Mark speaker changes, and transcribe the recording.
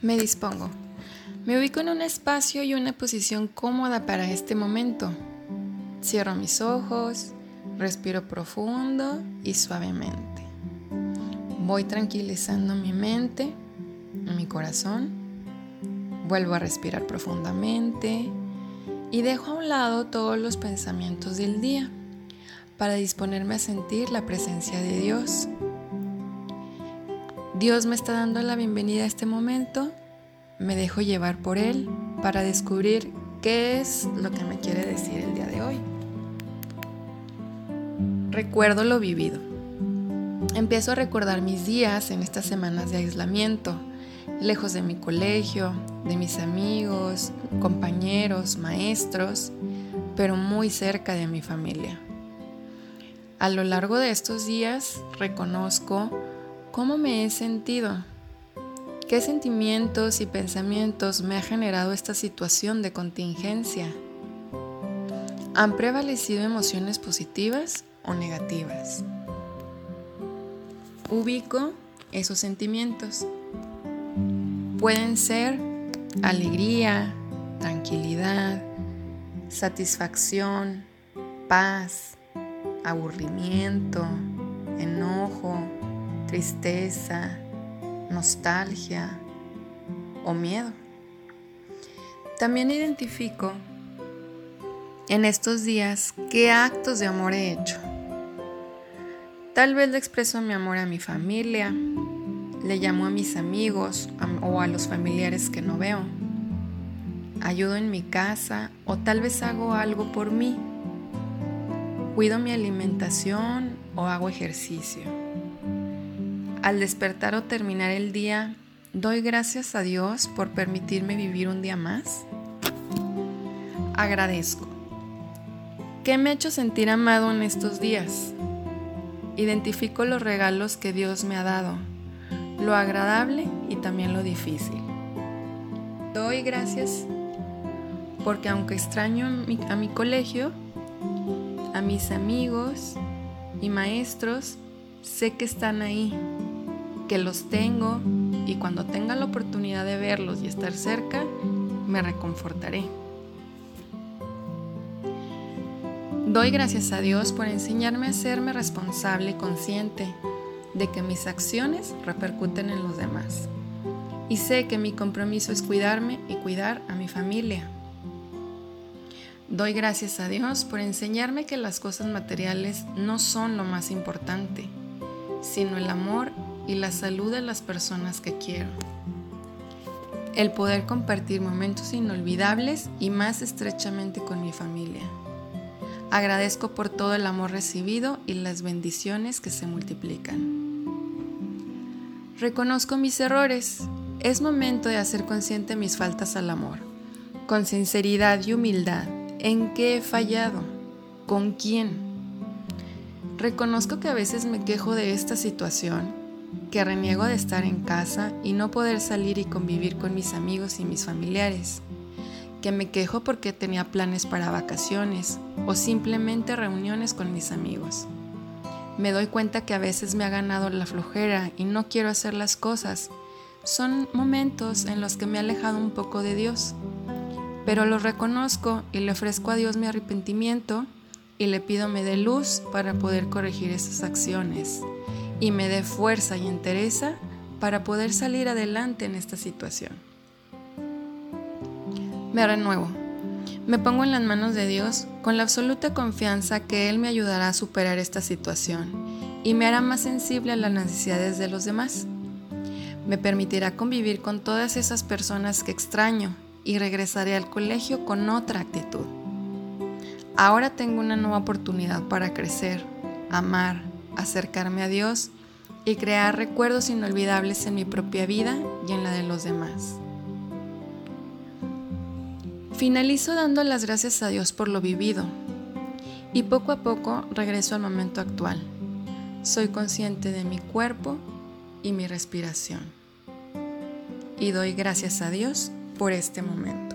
Speaker 1: Me dispongo. Me ubico en un espacio y una posición cómoda para este momento. Cierro mis ojos, respiro profundo y suavemente. Voy tranquilizando mi mente, mi corazón. Vuelvo a respirar profundamente y dejo a un lado todos los pensamientos del día para disponerme a sentir la presencia de Dios Dios me está dando la bienvenida a este momento, me dejo llevar por Él para descubrir qué es lo que me quiere decir el día de hoy. Recuerdo lo vivido. Empiezo a recordar mis días en estas semanas de aislamiento, lejos de mi colegio, de mis amigos, compañeros, maestros, pero muy cerca de mi familia. A lo largo de estos días reconozco ¿Cómo me he sentido? ¿Qué sentimientos y pensamientos me ha generado esta situación de contingencia? ¿Han prevalecido emociones positivas o negativas? Ubico esos sentimientos. Pueden ser alegría, tranquilidad, satisfacción, paz, aburrimiento, tristeza, nostalgia o miedo. También identifico en estos días qué actos de amor he hecho. Tal vez le expreso mi amor a mi familia, le llamo a mis amigos o a los familiares que no veo. Ayudo en mi casa o tal vez hago algo por mí. Cuido mi alimentación o hago ejercicio. Al despertar o terminar el día, doy gracias a Dios por permitirme vivir un día más. Agradezco. ¿Qué me ha hecho sentir amado en estos días? Identifico los regalos que Dios me ha dado, lo agradable y también lo difícil. Doy gracias porque aunque extraño a mi, colegio, a mis amigos y maestros, sé que están ahí que los tengo y cuando tenga la oportunidad de verlos y estar cerca, me reconfortaré. Doy gracias a Dios por enseñarme a serme responsable y consciente de que mis acciones repercuten en los demás. Y sé que mi compromiso es cuidarme y cuidar a mi familia. Doy gracias a Dios por enseñarme que las cosas materiales no son lo más importante, sino el amor y la salud de las personas que quiero. El poder compartir momentos inolvidables y más estrechamente con mi familia. Agradezco por todo el amor recibido y las bendiciones que se multiplican. Reconozco mis errores. Es momento de hacer consciente mis faltas al amor. Con sinceridad y humildad. ¿En qué he fallado? ¿Con quién? Reconozco que a veces me quejo de esta situación que reniego de estar en casa y no poder salir y convivir con mis amigos y mis familiares, que me quejo porque tenía planes para vacaciones o simplemente reuniones con mis amigos. Me doy cuenta que a veces me ha ganado la flojera y no quiero hacer las cosas. Son momentos en los que me he alejado un poco de Dios, pero lo reconozco y le ofrezco a Dios mi arrepentimiento y le pido me dé luz para poder corregir esas acciones y me dé fuerza y entereza para poder salir adelante en esta situación. Me renuevo. Me pongo en las manos de Dios con la absoluta confianza que Él me ayudará a superar esta situación y me hará más sensible a las necesidades de los demás. Me permitirá convivir con todas esas personas que extraño y regresaré al colegio con otra actitud. Ahora tengo una nueva oportunidad para crecer, amar, acercarme a Dios y crear recuerdos inolvidables en mi propia vida y en la de los demás. Finalizo dando las gracias a Dios por lo vivido y poco a poco regreso al momento actual. Soy consciente de mi cuerpo y mi respiración. Y doy gracias a Dios por este momento.